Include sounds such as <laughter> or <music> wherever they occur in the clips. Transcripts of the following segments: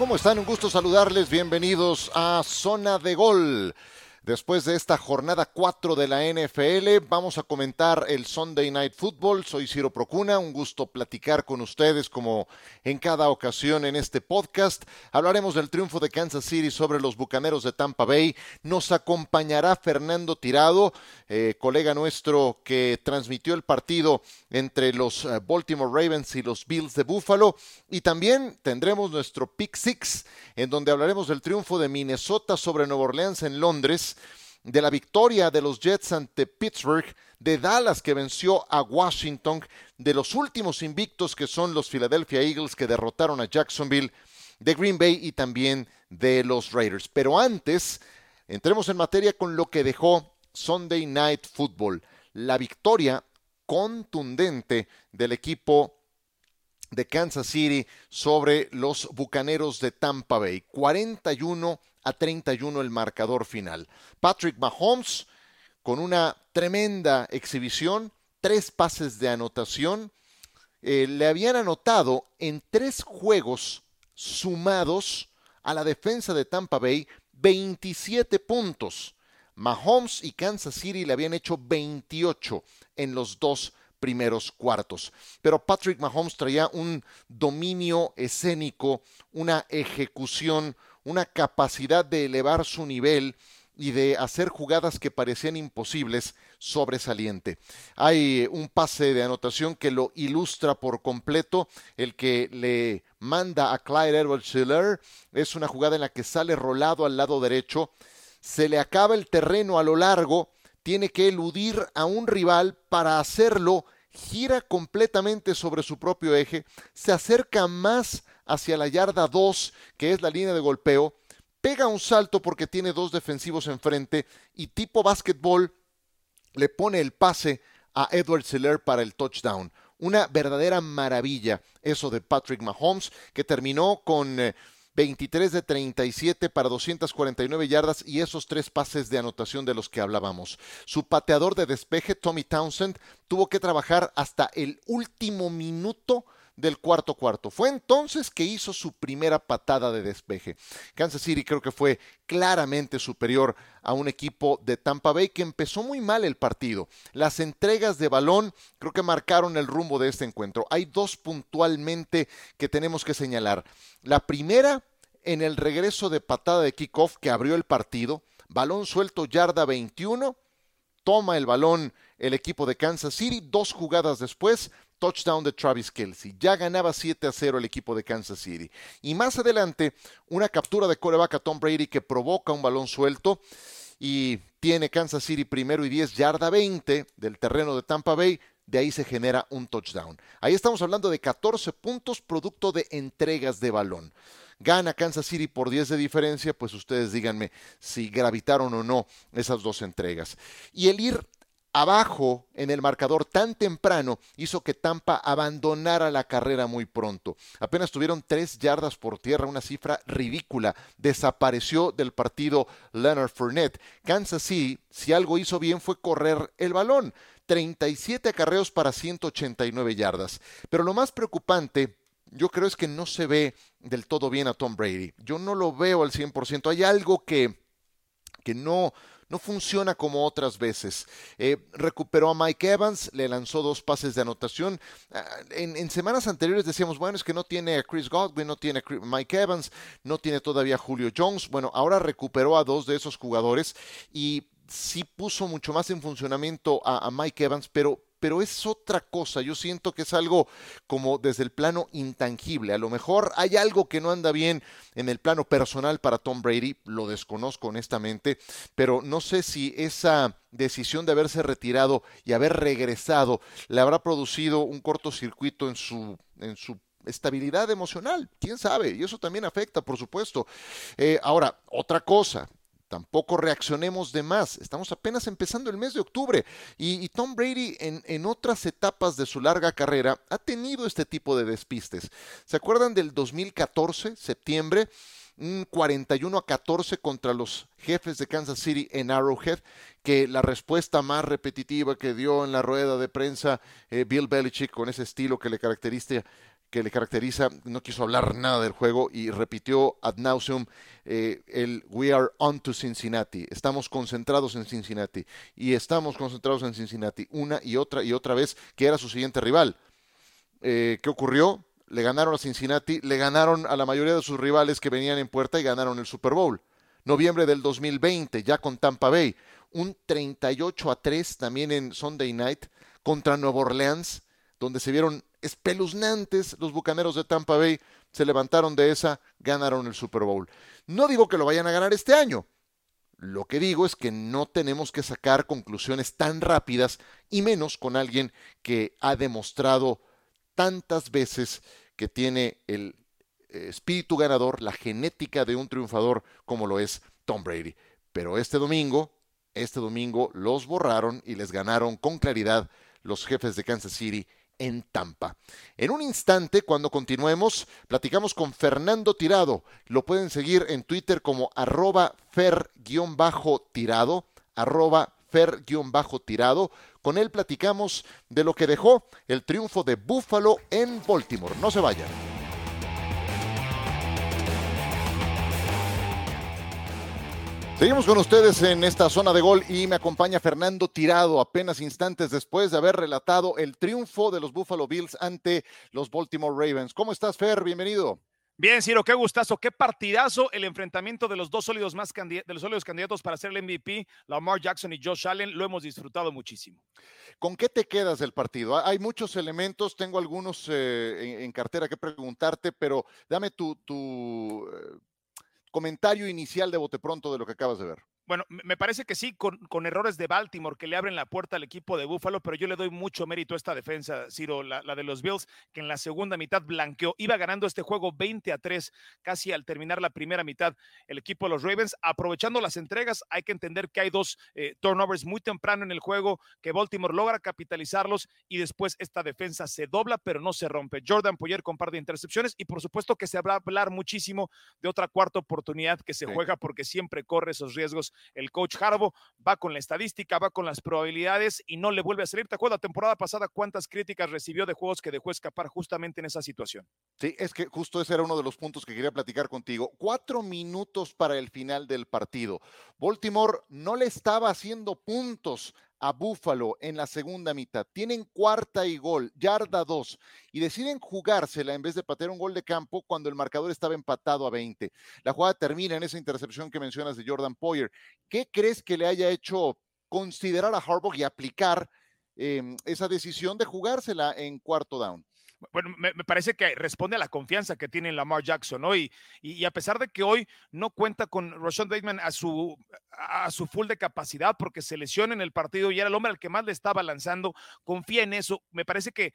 ¿Cómo están? Un gusto saludarles. Bienvenidos a Zona de Gol. Después de esta jornada 4 de la NFL, vamos a comentar el Sunday Night Football. Soy Ciro Procuna, un gusto platicar con ustedes como en cada ocasión en este podcast. Hablaremos del triunfo de Kansas City sobre los Bucaneros de Tampa Bay. Nos acompañará Fernando Tirado, eh, colega nuestro que transmitió el partido entre los eh, Baltimore Ravens y los Bills de Buffalo. Y también tendremos nuestro Pick Six, en donde hablaremos del triunfo de Minnesota sobre Nueva Orleans en Londres de la victoria de los Jets ante Pittsburgh, de Dallas que venció a Washington, de los últimos invictos que son los Philadelphia Eagles que derrotaron a Jacksonville, de Green Bay y también de los Raiders. Pero antes, entremos en materia con lo que dejó Sunday Night Football, la victoria contundente del equipo de Kansas City sobre los Bucaneros de Tampa Bay. 41 a 31 el marcador final. Patrick Mahomes con una tremenda exhibición, tres pases de anotación. Eh, le habían anotado en tres juegos sumados a la defensa de Tampa Bay 27 puntos. Mahomes y Kansas City le habían hecho 28 en los dos primeros cuartos. Pero Patrick Mahomes traía un dominio escénico, una ejecución una capacidad de elevar su nivel y de hacer jugadas que parecían imposibles sobresaliente. Hay un pase de anotación que lo ilustra por completo, el que le manda a Clyde Edwards Hiller es una jugada en la que sale rolado al lado derecho, se le acaba el terreno a lo largo, tiene que eludir a un rival para hacerlo, gira completamente sobre su propio eje, se acerca más hacia la yarda 2, que es la línea de golpeo, pega un salto porque tiene dos defensivos enfrente y tipo básquetbol le pone el pase a Edward Seller para el touchdown. Una verdadera maravilla eso de Patrick Mahomes, que terminó con 23 eh, de 37 para 249 yardas y esos tres pases de anotación de los que hablábamos. Su pateador de despeje, Tommy Townsend, tuvo que trabajar hasta el último minuto del cuarto cuarto. Fue entonces que hizo su primera patada de despeje. Kansas City creo que fue claramente superior a un equipo de Tampa Bay que empezó muy mal el partido. Las entregas de balón creo que marcaron el rumbo de este encuentro. Hay dos puntualmente que tenemos que señalar. La primera en el regreso de patada de kickoff que abrió el partido. Balón suelto, yarda 21. Toma el balón el equipo de Kansas City. Dos jugadas después, touchdown de Travis Kelsey. Ya ganaba 7 a 0 el equipo de Kansas City. Y más adelante, una captura de coreback a Tom Brady que provoca un balón suelto y tiene Kansas City primero y 10 yarda 20 del terreno de Tampa Bay. De ahí se genera un touchdown. Ahí estamos hablando de 14 puntos producto de entregas de balón. Gana Kansas City por 10 de diferencia, pues ustedes díganme si gravitaron o no esas dos entregas. Y el ir abajo en el marcador tan temprano hizo que Tampa abandonara la carrera muy pronto. Apenas tuvieron tres yardas por tierra, una cifra ridícula. Desapareció del partido Leonard Fournette. Kansas City, si algo hizo bien, fue correr el balón. 37 acarreos para 189 yardas. Pero lo más preocupante yo creo es que no se ve del todo bien a Tom Brady. Yo no lo veo al 100%. Hay algo que, que no, no funciona como otras veces. Eh, recuperó a Mike Evans, le lanzó dos pases de anotación. Ah, en, semanas anteriores decíamos, bueno, es que no tiene a Chris Godwin, no tiene a Mike Evans, no tiene todavía a Julio Jones. Bueno, ahora recuperó a dos de esos jugadores y sí puso mucho más en funcionamiento a Mike Evans, pero pero es otra cosa. Yo siento que es algo como desde el plano intangible. A lo mejor hay algo que no anda bien en el plano personal para Tom Brady, lo desconozco honestamente, pero no sé si esa decisión de haberse retirado y haber regresado le habrá producido un cortocircuito en su, en su estabilidad emocional, quién sabe, y eso también afecta, por supuesto. Eh, ahora, otra cosa, Tampoco reaccionemos de más. Estamos apenas empezando el mes de octubre y, Tom Brady en, en, otras etapas de su larga carrera ha tenido este tipo de despistes. ¿Se acuerdan del 2014, septiembre? un 41 a 14 contra los jefes de Kansas City en Arrowhead, que la respuesta más repetitiva que dio en la rueda de prensa eh, Bill Belichick con ese estilo que le caracteriza que le caracteriza, no quiso hablar nada del juego y repitió ad nauseum eh, el We are on to Cincinnati. Estamos concentrados en Cincinnati y estamos concentrados en Cincinnati una y otra y otra vez, que era su siguiente rival. Eh, ¿Qué ocurrió? Le ganaron a Cincinnati, le ganaron a la mayoría de sus rivales que venían en puerta y ganaron el Super Bowl. Noviembre del 2020, ya con Tampa Bay, un 38 a 3 también en Sunday Night contra Nueva Orleans, donde se vieron espeluznantes los Bucaneros de Tampa Bay, se levantaron de esa, ganaron el Super Bowl. No digo que lo vayan a ganar este año. Lo que digo es que no tenemos que sacar conclusiones tan rápidas y menos con alguien que ha demostrado tantas veces que tiene el eh, espíritu ganador, la genética de un triunfador como lo es Tom Brady. Pero este domingo, este domingo los borraron y les ganaron con claridad los jefes de Kansas City en Tampa. En un instante, cuando continuemos, platicamos con Fernando Tirado. Lo pueden seguir en Twitter como arroba fer-tirado, arroba fer-tirado. Con él platicamos de lo que dejó el triunfo de Buffalo en Baltimore. No se vayan. Seguimos con ustedes en esta zona de gol y me acompaña Fernando Tirado apenas instantes después de haber relatado el triunfo de los Buffalo Bills ante los Baltimore Ravens. ¿Cómo estás, Fer? Bienvenido. Bien, Ciro, qué gustazo, qué partidazo el enfrentamiento de los dos sólidos más de los sólidos candidatos para ser el MVP, Lamar Jackson y Josh Allen, lo hemos disfrutado muchísimo. ¿Con qué te quedas del partido? Hay muchos elementos, tengo algunos eh, en, cartera que preguntarte, pero dame tu, tu eh, comentario inicial de bote pronto de lo que acabas de ver. Bueno, me parece que sí, con, con, errores de Baltimore que le abren la puerta al equipo de Buffalo, pero yo le doy mucho mérito a esta defensa, Ciro, la, de los Bills, que en la segunda mitad blanqueó. Iba ganando este juego 20 a 3, casi al terminar la primera mitad, el equipo de los Ravens. Aprovechando las entregas, hay que entender que hay dos eh, turnovers muy temprano en el juego, que Baltimore logra capitalizarlos y después esta defensa se dobla, pero no se rompe. Jordan Poyer con par de intercepciones y por supuesto que se va a hablar muchísimo de otra cuarta oportunidad que se juega porque siempre corre esos riesgos el coach Harbo va con la estadística, va con las probabilidades y no le vuelve a salir. ¿Te acuerdas la temporada pasada cuántas críticas recibió de juegos que dejó escapar justamente en esa situación? Sí, es que justo ese era uno de los puntos que quería platicar contigo. Cuatro minutos para el final del partido. Baltimore no le estaba haciendo puntos a Búfalo en la segunda mitad. Tienen cuarta y gol, yarda dos, y deciden jugársela en vez de patear un gol de campo cuando el marcador estaba empatado a 20. La jugada termina en esa intercepción que mencionas de Jordan Poyer. ¿Qué crees que le haya hecho considerar a Harbaugh y aplicar em, esa decisión de jugársela en cuarto down? Bueno, me, parece que responde a la confianza que tiene Lamar Jackson hoy. Y, a pesar de que hoy no cuenta con Roshan Bateman a su, a su full de capacidad porque se lesiona en el partido y era el hombre al que más le estaba lanzando, confía en eso. Me parece que,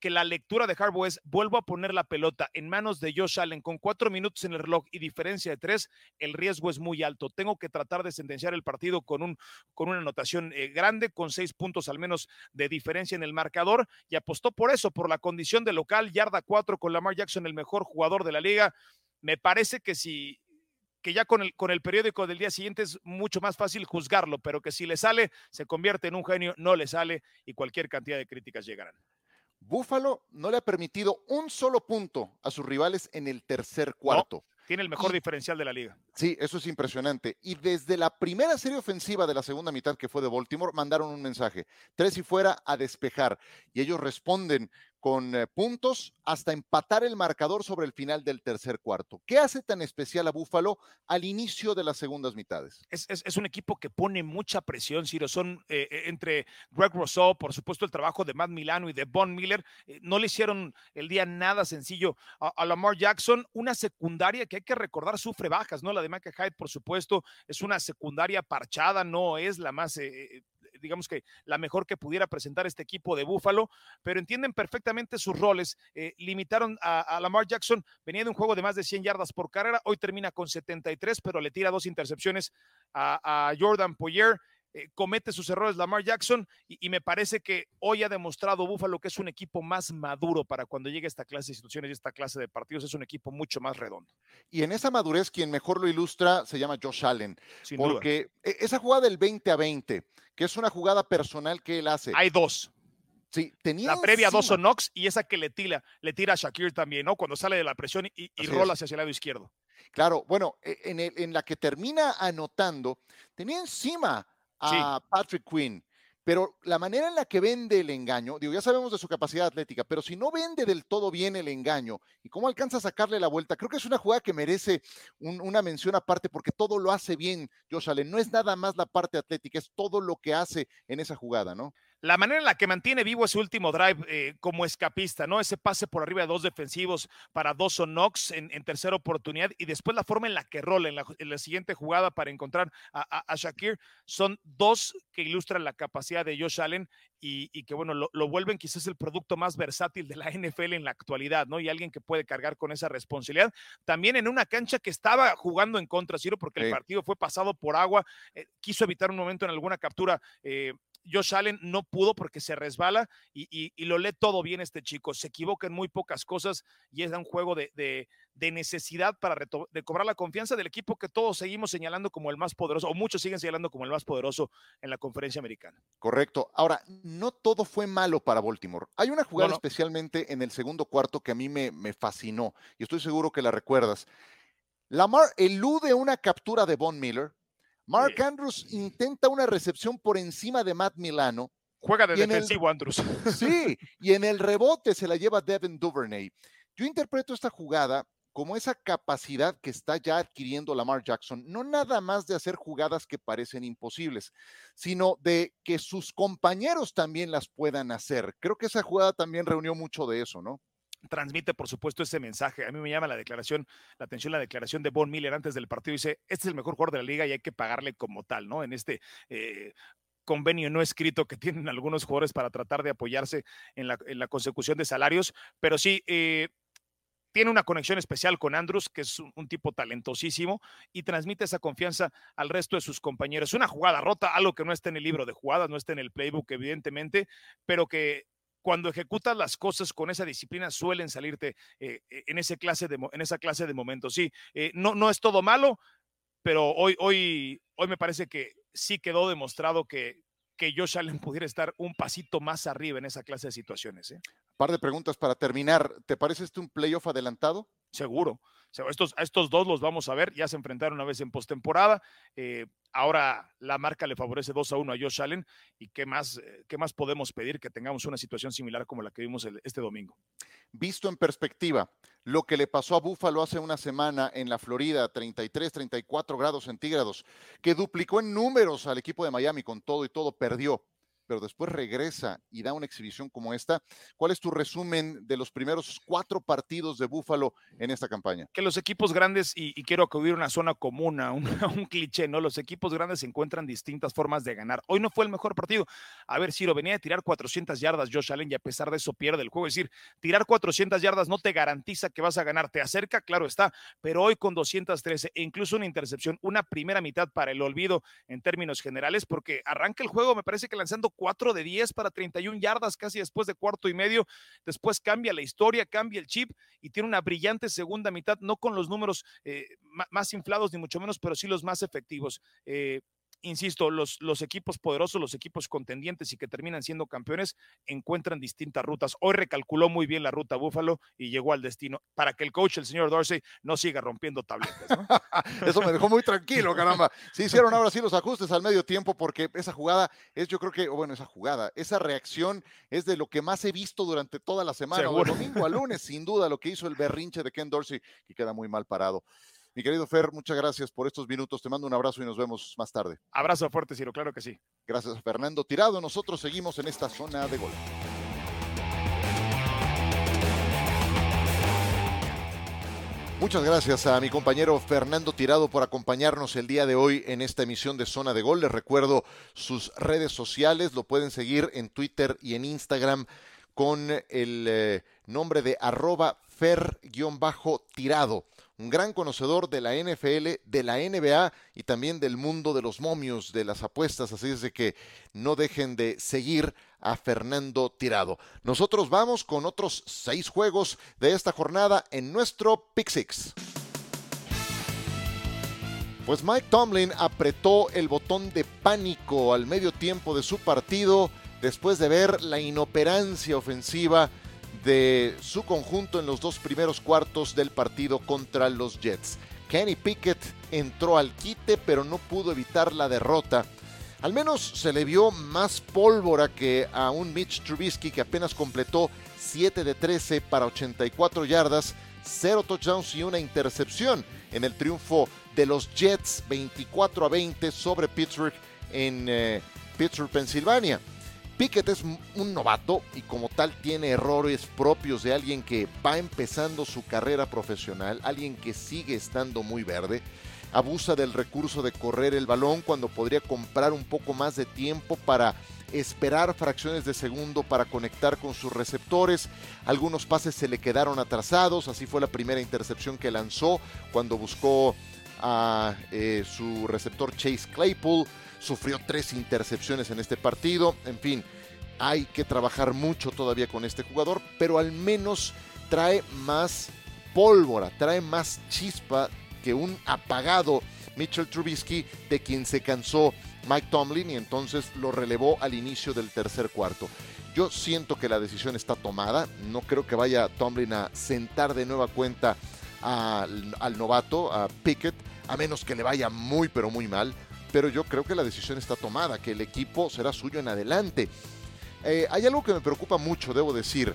que la lectura de Harbaugh es, vuelvo a poner la pelota en manos de Josh Allen con cuatro minutos en el reloj y diferencia de tres, el riesgo es muy alto. Tengo que tratar de sentenciar el partido con, un, con una anotación eh, grande, con seis puntos al menos de diferencia en el marcador y apostó por eso, por la condición de local, yarda cuatro con Lamar Jackson, el mejor jugador de la liga. Me parece que si que ya con el, con el periódico del día siguiente es mucho más fácil juzgarlo, pero que si le sale, se convierte en un genio, no le sale y cualquier cantidad de críticas llegarán. Búfalo no le ha permitido un solo punto a sus rivales en el tercer cuarto. tiene el mejor diferencial de la liga. Sí, eso es impresionante. Y desde la primera serie ofensiva de la segunda mitad que fue de Baltimore, mandaron un mensaje. Tres y fuera a despejar. Y ellos responden con eh, puntos hasta empatar el marcador sobre el final del tercer cuarto. ¿Qué hace tan especial a Búfalo al inicio de las segundas mitades? Es, un equipo que pone mucha presión, Ciro. Son eh, eh, entre Greg Rousseau, por supuesto, el trabajo de Matt Milano y de Von Miller. no le hicieron el día nada sencillo a, Lamar Jackson. Una secundaria que hay que recordar sufre bajas, ¿no? La de Micah Hyde, por supuesto, es una secundaria parchada, no es la más digamos que la mejor que pudiera presentar este equipo de Búfalo, pero entienden perfectamente sus roles. Eh, limitaron a, Lamar Jackson, venía de un juego de más de 100 yardas por carrera, hoy termina con 73, pero le tira dos intercepciones a, Jordan Poyer eh, comete sus errores Lamar Jackson y, me parece que hoy ha demostrado Buffalo que es un equipo más maduro para cuando llegue esta clase de situaciones y esta clase de partidos, es un equipo mucho más redondo. Y en esa madurez quien mejor lo ilustra se llama Josh Allen, porque e, esa jugada del 20 a 20, que es una jugada personal que él hace. Hay dos. Sí, tenía la previa dos Dawson Knox y esa que le tira, le tira a Shakir también, ¿no? Cuando sale de la presión y, rola hacia el lado izquierdo. Claro, bueno, e, en, en la que termina anotando, tenía encima a Patrick Quinn. Pero la manera en la que vende el engaño, digo, ya sabemos de su capacidad atlética, pero si no vende del todo bien el engaño y cómo alcanza a sacarle la vuelta, creo que es una jugada que merece una mención aparte porque todo lo hace bien, Josh Allen. No es nada más la parte atlética, es todo lo que hace en esa jugada, ¿no? La manera en la que mantiene vivo ese último drive eh, como escapista, ¿no? Ese pase por arriba de dos defensivos para Dawson Knox en, en tercera oportunidad y después la forma en la que rola en la, siguiente jugada para encontrar a, Shakir son dos que ilustran la capacidad de Josh Allen y, que, bueno, lo, vuelven quizás el producto más versátil de la NFL en la actualidad, ¿no? Y alguien que puede cargar con esa responsabilidad. También en una cancha que estaba jugando en contra, Ciro, porque el partido fue pasado por agua, eh, quiso evitar un momento en alguna captura. Eh, Josh Allen no pudo porque se resbala y, lo lee todo bien este chico. Se equivoca en muy pocas cosas y es un juego de, necesidad para de cobrar la confianza del equipo que todos seguimos señalando como el más poderoso, o muchos siguen señalando como el más poderoso en la conferencia americana. Correcto. Ahora, no todo fue malo para Baltimore. Hay una jugada especialmente en el segundo cuarto que a mí me, me fascinó y estoy seguro que la recuerdas. Lamar elude una captura de Von Miller Mark Andrews intenta una recepción por encima de Matt Milano. Juega de defensivo, Andrews. <laughs> Sí, y en el rebote se la lleva Devin Duvernay. Yo interpreto esta jugada como esa capacidad que está ya adquiriendo Lamar Jackson, no nada más de hacer jugadas que parecen imposibles, sino de que sus compañeros también las puedan hacer. Creo que esa jugada también reunió mucho de eso, ¿no? Transmite, por supuesto, ese mensaje. A mí me llama la declaración, la atención, la declaración de Von Miller antes del partido. Dice, este es el mejor jugador de la liga y hay que pagarle como tal, ¿no? En este eh, convenio no escrito que <laughs> tienen algunos jugadores para tratar de apoyarse en la, consecución de salarios. Pero sí, eh, tiene una conexión especial con Andrews, que es un, tipo talentosísimo, y transmite esa confianza al resto de sus compañeros. Una jugada rota, algo que no está en el libro de jugadas, no está en el playbook, evidentemente, pero que cuando ejecutas las cosas con esa disciplina suelen salirte eh, eh, en, ese clase de, en esa clase de momentos. Sí, eh, no, no es todo malo, pero hoy, hoy, hoy me parece que sí quedó demostrado que, que Josh Allen <laughs> pudiera estar un pasito más arriba en esa clase de situaciones. ¿eh? Par de preguntas para terminar. ¿Te parece este un playoff adelantado? Seguro. Estos, a estos dos los vamos a ver. Ya se enfrentaron una vez en postemporada. Eh, ahora la marca le favorece 2 a 1 a Josh Allen. ¿Y qué más, eh, qué más podemos pedir que tengamos una situación similar como la que vimos este domingo? Visto en perspectiva, lo que le pasó a Buffalo hace una semana en la Florida, 33, 34 grados centígrados, que duplicó en números al equipo de Miami con todo y todo, perdió pero después regresa y da una exhibición como esta. ¿Cuál es tu resumen de los primeros cuatro partidos de Búfalo en esta campaña? Que los equipos grandes, y, quiero acudir a una zona común, <laughs> a un, cliché, ¿no? Los equipos grandes encuentran distintas formas de ganar. Hoy no fue el mejor partido. A ver, Ciro, venía a tirar 400 yardas Josh Allen y a pesar de eso pierde el juego. Es decir, tirar 400 yardas no te garantiza que vas a ganar. Te acerca, claro está, pero hoy con 213 e incluso una intercepción, una primera mitad para el olvido en términos generales, porque arranca el juego, me parece que lanzando 4 de 10 para 31 yardas casi después de cuarto y medio. Después cambia la historia, cambia el chip y tiene una brillante segunda mitad, no con los números eh, más inflados ni mucho menos, pero sí los más efectivos. Eh, insisto, los, los equipos poderosos, los equipos contendientes y que terminan siendo campeones, encuentran distintas rutas. Hoy recalculó muy bien la ruta Búfalo y llegó al destino para que el coach, el señor Dorsey, no siga rompiendo tabletas. <laughs> Eso me dejó muy tranquilo, caramba. Se <laughs> hicieron ahora sí los ajustes al medio tiempo porque esa jugada es, yo creo que, bueno, esa jugada, esa reacción es de lo que más he visto durante toda la semana, de domingo a lunes, sin duda, lo que hizo el berrinche de Ken Dorsey, que queda muy mal parado. Mi querido Fer, muchas gracias por estos minutos. Te mando un abrazo y nos vemos más tarde. Abrazo fuerte, Ciro, claro que sí. Gracias a Fernando Tirado. Nosotros seguimos en esta zona de gol. Muchas gracias a mi compañero Fernando Tirado por acompañarnos el día de hoy en esta emisión de Zona de Gol. Les recuerdo sus redes sociales, lo pueden seguir en Twitter y en Instagram con el eh, nombre de arroba fer-tirado un gran conocedor de la NFL, de la NBA y también del mundo de los momios, de las apuestas, así es de que no dejen de seguir a Fernando Tirado. Nosotros vamos con otros seis juegos de esta jornada en nuestro Pick Six. Pues Mike Tomlin apretó el botón de pánico al medio tiempo de su partido después de ver la inoperancia ofensiva de su conjunto en los dos primeros cuartos del partido contra los Jets. Kenny Pickett entró al quite pero no pudo evitar la derrota. Al menos se le vio más pólvora que a un Mitch Trubisky que apenas completó 7 de 13 para 84 yardas, 0 touchdowns y una intercepción en el triunfo de los Jets 24 a 20 sobre Pittsburgh en eh, Pittsburgh, Pensilvania. Pickett es un novato y como tal tiene errores propios de alguien que va empezando su carrera profesional, alguien que sigue estando muy verde. Abusa del recurso de correr el balón cuando podría comprar un poco más de tiempo para esperar fracciones de segundo para conectar con sus receptores. Algunos pases se le quedaron atrasados, así fue la primera intercepción que lanzó cuando buscó a eh, su receptor Chase Claypool sufrió tres intercepciones en este partido. En fin, hay que trabajar mucho todavía con este jugador, pero al menos trae más pólvora, trae más chispa que un apagado Mitchell Trubisky, de quien se cansó Mike Tomlin y entonces lo relevó al inicio del tercer cuarto. Yo siento que la decisión está tomada, no creo que vaya Tomlin a sentar de nueva cuenta al, al novato, a Pickett, a menos que le vaya muy pero muy mal pero yo creo que la decisión está tomada, que el equipo será suyo en adelante. Eh, hay algo que me preocupa mucho, debo decir,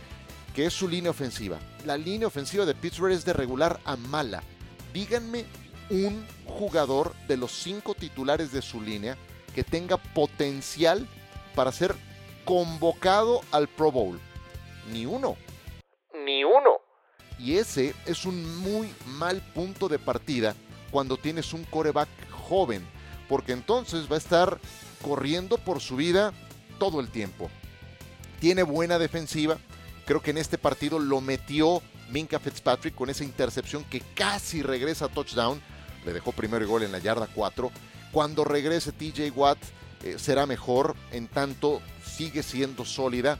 que es su línea ofensiva. La línea ofensiva de Pittsburgh es de regular a mala. Díganme un jugador de los cinco titulares de su línea que tenga potencial para ser convocado al Pro Bowl. Ni uno. Ni uno. Y ese es un muy mal punto de partida cuando tienes un coreback joven porque entonces va a estar corriendo por su vida todo el tiempo. Tiene buena defensiva, creo que en este partido lo metió Minka Fitzpatrick con esa intercepción que casi regresa a touchdown, le dejó primero gol en la yarda 4. Cuando regrese TJ Watt eh, será mejor, en tanto sigue siendo sólida.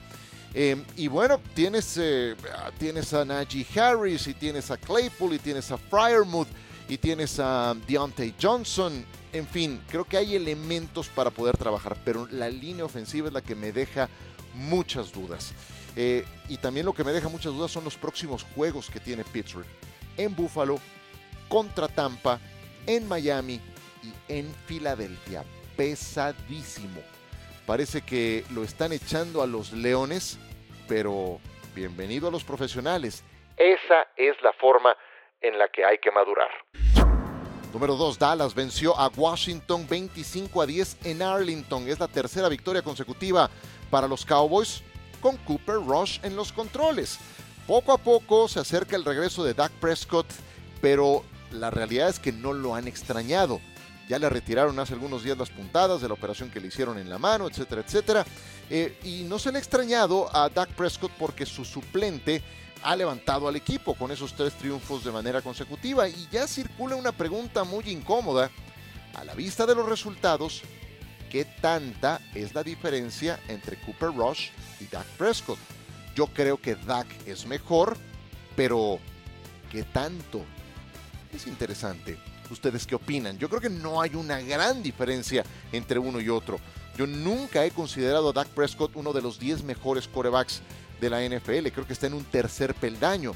Em, y bueno, tienes, eh, tienes a Najee Harris y tienes a Claypool y tienes a Fryermuth y tienes a Deontay Johnson. En fin, creo que hay elementos para poder trabajar, pero la línea ofensiva es la que me deja muchas dudas. Eh, y también lo que me deja muchas dudas son los próximos juegos que tiene Pittsburgh. En Buffalo, contra Tampa, en Miami y en Filadelfia. Pesadísimo. Parece que lo están echando a los Leones, pero bienvenido a los profesionales. Esa es la forma en la que hay que madurar. Número 2, Dallas venció a Washington 25 a 10 en Arlington. Es la tercera victoria consecutiva para los Cowboys con Cooper Rush en los controles. Poco a poco se acerca el regreso de Dak Prescott, pero la realidad es que no lo han extrañado. Ya le retiraron hace algunos días las puntadas de la operación que le hicieron en la mano, etcétera, etcétera. Eh, y no se le ha extrañado a Dak Prescott porque su suplente ha levantado al equipo con esos tres triunfos de manera consecutiva y ya circula una pregunta muy incómoda. A la vista de los resultados, ¿qué tanta es la diferencia entre Cooper Rush y Dak Prescott? Yo creo que Dak es mejor, pero ¿qué tanto? Es interesante. ¿Ustedes qué opinan? Yo creo que no hay una gran diferencia entre uno y otro. Yo nunca he considerado a Dak Prescott uno de los 10 mejores corebacks de la NFL. Creo que está en un tercer peldaño.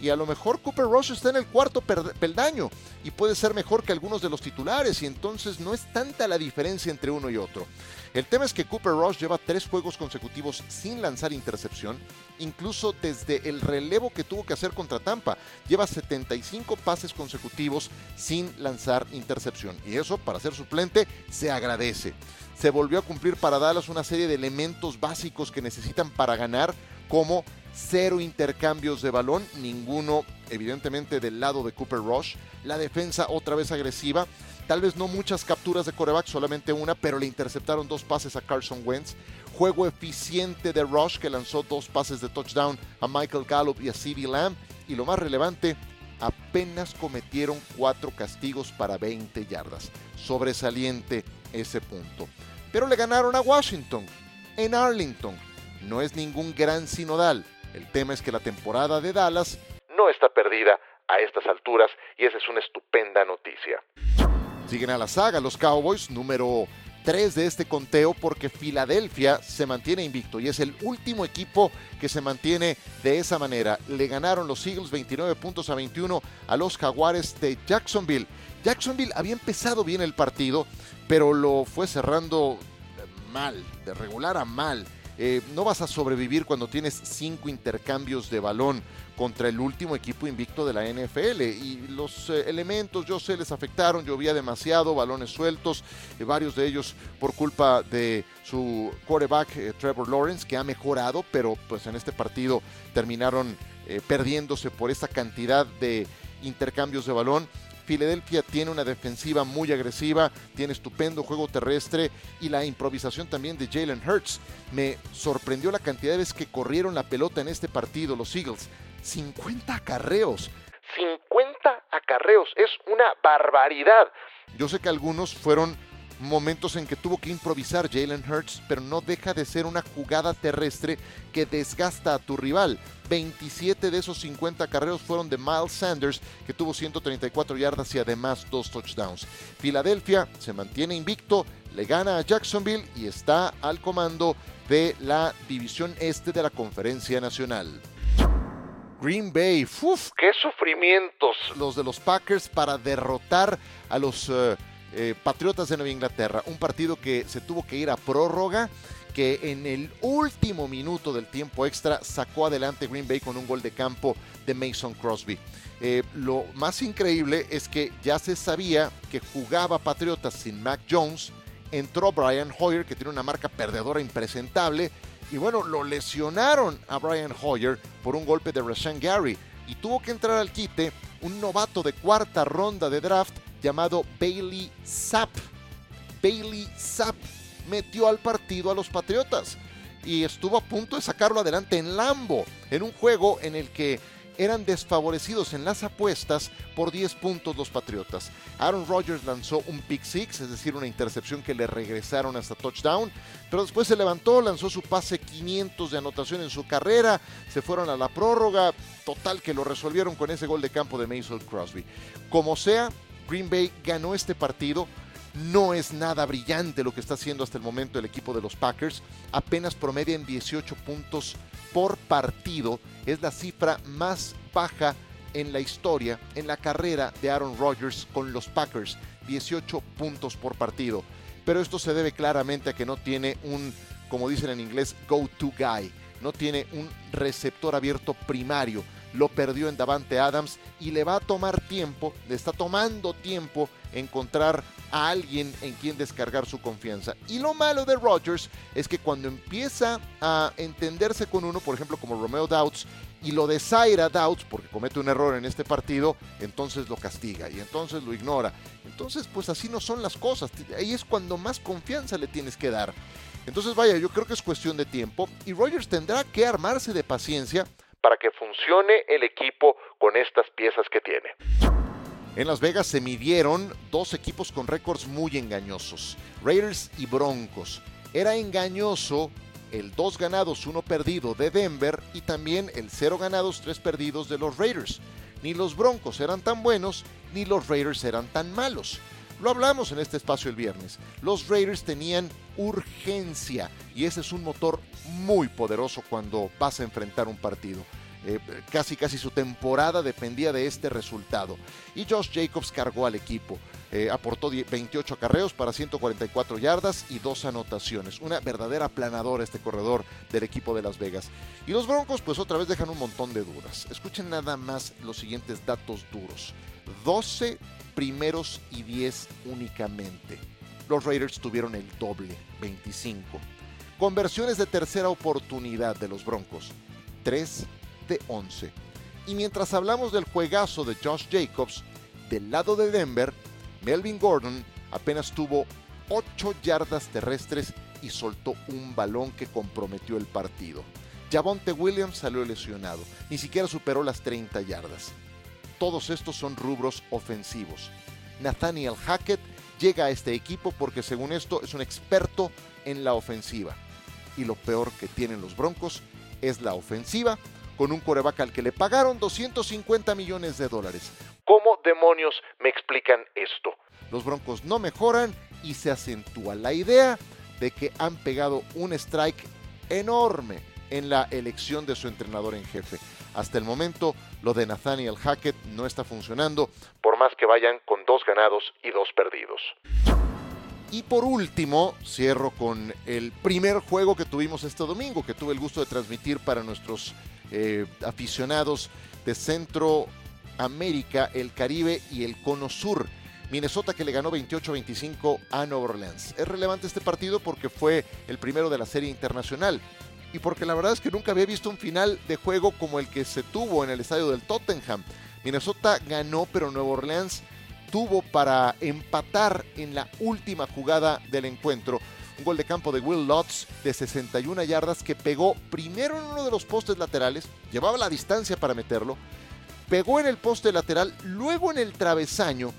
Y a lo mejor Cooper Rush está en el cuarto peldaño y puede ser mejor que algunos de los titulares y entonces no es tanta la diferencia entre uno y otro. El tema es que Cooper Rush lleva tres juegos consecutivos sin lanzar intercepción, incluso desde el relevo que tuvo que hacer contra Tampa. Lleva 75 pases consecutivos sin lanzar intercepción y eso para ser suplente se agradece se volvió a cumplir para Dallas una serie de elementos básicos que necesitan para ganar, como cero intercambios de balón, ninguno evidentemente del lado de Cooper Rush, la defensa otra vez agresiva, tal vez no muchas capturas de coreback, solamente una, pero le interceptaron dos pases a Carson Wentz. Juego eficiente de Rush que lanzó dos pases de touchdown a Michael Gallup y a CeeDee Lamb. Y lo más relevante, apenas cometieron cuatro castigos para 20 yardas. Sobresaliente ese punto. Pero le ganaron a Washington en Arlington. No es ningún gran sinodal. El tema es que la temporada de Dallas no está perdida a estas alturas y esa es una estupenda noticia. Siguen a la saga los Cowboys, número 3 de este conteo porque Filadelfia se mantiene invicto y es el último equipo que se mantiene de esa manera. Le ganaron los Eagles 29 puntos a 21 a los Jaguares de Jacksonville. Jacksonville había empezado bien el partido, pero lo fue cerrando mal, de regular a mal. Eh, no vas a sobrevivir cuando tienes cinco intercambios de balón contra el último equipo invicto de la NFL. Y los eh, elementos, yo sé, les afectaron, llovía demasiado, balones sueltos, eh, varios de ellos por culpa de su quarterback Trevor Lawrence, que ha mejorado, pero pues en este partido terminaron perdiéndose por esta cantidad de intercambios de balón. Filadelfia tiene una defensiva muy agresiva, tiene estupendo juego terrestre y la improvisación también de Jalen Hurts. Me sorprendió la cantidad de veces que corrieron la pelota en este partido los Eagles. 50 acarreos. 50 acarreos. Es una barbaridad. Yo sé que algunos fueron momentos en que tuvo que improvisar Jalen Hurts, pero no deja de ser una jugada terrestre que desgasta a tu rival. 27 de esos 50 carreros fueron de Miles Sanders, que tuvo 134 yardas y además dos touchdowns. Filadelfia se mantiene invicto, le gana a Jacksonville y está al comando de la división este de la Conferencia Nacional. Green Bay, ¡uf! ¡Qué sufrimientos! Los de los Packers para derrotar a los eh, eh, Patriotas de Nueva Inglaterra. Un partido que se tuvo que ir a prórroga, que en el último minuto del tiempo extra sacó adelante Green Bay con un gol de campo de Mason Crosby. Eh, lo más increíble es que ya se sabía que jugaba Patriotas sin Mac Jones. Entró Brian Hoyer, que tiene una marca perdedora impresentable. Y bueno, lo lesionaron a Brian Hoyer por un golpe de Rashan Gary. Y tuvo que entrar al quite un novato de cuarta ronda de draft llamado Bailey Zapp. Bailey Zapp metió al partido a los Patriotas y estuvo a punto de sacarlo adelante en Lambo, en un juego en el que eran desfavorecidos en las apuestas por 10 puntos los Patriotas. Aaron Rodgers lanzó un pick six, es decir, una intercepción que le regresaron hasta touchdown, pero después se levantó, lanzó su pase 500 de anotación en su carrera, se fueron a la prórroga, total que lo resolvieron con ese gol de campo de Mason Crosby. Como sea, Green Bay ganó este partido. No es nada brillante lo que está haciendo hasta el momento el equipo de los Packers. Apenas promedian 18 puntos por partido. Es la cifra más baja en la historia, en la carrera de Aaron Rodgers con los Packers. 18 puntos por partido. Pero esto se debe claramente a que no tiene un, como dicen en inglés, go-to guy. No tiene un receptor abierto primario lo perdió en Davante Adams y le va a tomar tiempo, le está tomando tiempo encontrar a alguien en quien descargar su confianza. Y lo malo de Rodgers es que cuando empieza a entenderse con uno, por ejemplo como Romeo Doubts, y lo desaira Doubts porque comete un error en este partido, entonces lo castiga y entonces lo ignora. Entonces, pues así no son las cosas. Ahí es cuando más confianza le tienes que dar. Entonces, vaya, yo creo que es cuestión de tiempo y Rodgers tendrá que armarse de paciencia para que funcione el equipo con estas piezas que tiene. En Las Vegas se midieron dos equipos con récords muy engañosos, Raiders y Broncos. Era engañoso el dos ganados, uno perdido de Denver y también el cero ganados, tres perdidos de los Raiders. Ni los Broncos eran tan buenos, ni los Raiders eran tan malos. Lo hablamos en este espacio el viernes. Los Raiders tenían urgencia y ese es un motor muy poderoso cuando vas a enfrentar un partido. Eh, casi casi su temporada dependía de este resultado. Y Josh Jacobs cargó al equipo. Eh, aportó 28 acarreos para 144 yardas y dos anotaciones. Una verdadera planadora este corredor del equipo de Las Vegas. Y los Broncos pues otra vez dejan un montón de dudas. Escuchen nada más los siguientes datos duros. 12 primeros y 10 únicamente. Los Raiders tuvieron el doble, 25. Conversiones de tercera oportunidad de los Broncos, 3 de 11. Y mientras hablamos del juegazo de Josh Jacobs, del lado de Denver, Melvin Gordon apenas tuvo 8 yardas terrestres y soltó un balón que comprometió el partido. Javonte Williams salió lesionado, ni siquiera superó las 30 yardas. Todos estos son rubros ofensivos. Nathaniel Hackett llega a este equipo porque según esto es un experto en la ofensiva. Y lo peor que tienen los Broncos es la ofensiva con un coreback al que le pagaron 250 millones de dólares. ¿Cómo demonios me explican esto? Los Broncos no mejoran y se acentúa la idea de que han pegado un strike enorme en la elección de su entrenador en jefe. Hasta el momento, lo de Nathaniel Hackett no está funcionando, por más que vayan con dos ganados y dos perdidos. Y por último, cierro con el primer juego que tuvimos este domingo, que tuve el gusto de transmitir para nuestros eh, aficionados de Centroamérica, el Caribe y el Cono Sur. Minnesota que le ganó 28-25 a Nueva Orleans. Es relevante este partido porque fue el primero de la serie internacional y porque la verdad es que nunca había visto un final de juego como el que se tuvo en el estadio del Tottenham. Minnesota ganó, pero Nueva Orleans tuvo para empatar en la última jugada del encuentro. Un gol de campo de Will Lutz de 61 yardas que pegó primero en uno de los postes laterales, llevaba la distancia para meterlo, pegó en el poste lateral, luego en el travesaño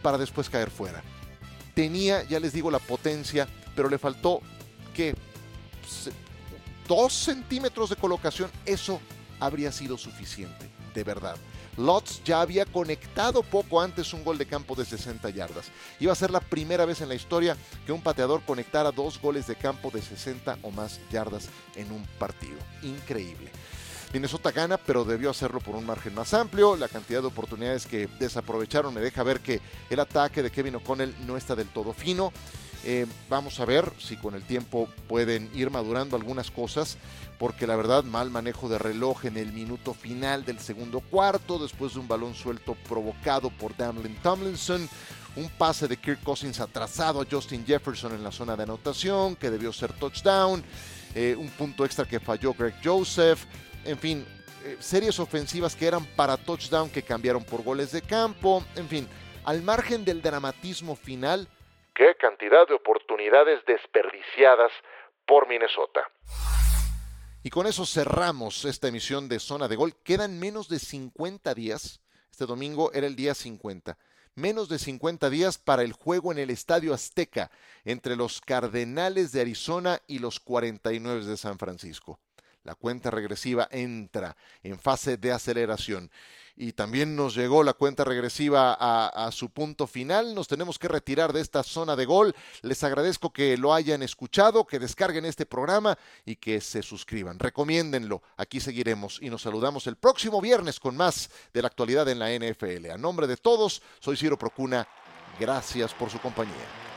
para después caer fuera. Tenía, ya les digo, la potencia, pero le faltó que dos centímetros de colocación, eso habría sido suficiente, de verdad. Lotz ya había conectado poco antes un gol de campo de 60 yardas. Iba a ser la primera vez en la historia que un pateador conectara dos goles de campo de 60 o más yardas en un partido. Increíble. Minnesota gana, pero debió hacerlo por un margen más amplio. La cantidad de oportunidades que desaprovecharon me deja ver que el ataque de Kevin O'Connell no está del todo fino. Eh, vamos a ver si con el tiempo pueden ir madurando algunas cosas, porque la verdad, mal manejo de reloj en el minuto final del segundo cuarto, después de un balón suelto provocado por Damlin Tomlinson, un pase de Kirk Cousins atrasado a Justin Jefferson en la zona de anotación, que debió ser touchdown, eh, un punto extra que falló Greg Joseph, en fin, eh, series ofensivas que eran para touchdown que cambiaron por goles de campo, en fin, al margen del dramatismo final, qué cantidad de oportunidades desperdiciadas por Minnesota. Y con eso cerramos esta emisión de Zona de Gol. Quedan menos de 50 días. Este domingo era el día 50. Menos de 50 días para el juego en el Estadio Azteca entre los Cardenales de Arizona y los 49 de San Francisco. La cuenta regresiva entra en fase de aceleración. Y también nos llegó la cuenta regresiva a, su punto final. Nos tenemos que retirar de esta zona de gol. Les agradezco que lo hayan escuchado, que descarguen este programa y que se suscriban. Recomiéndenlo. Aquí seguiremos y nos saludamos el próximo viernes con más de la actualidad en la NFL. A nombre de todos, soy Ciro Procuna. Gracias por su compañía.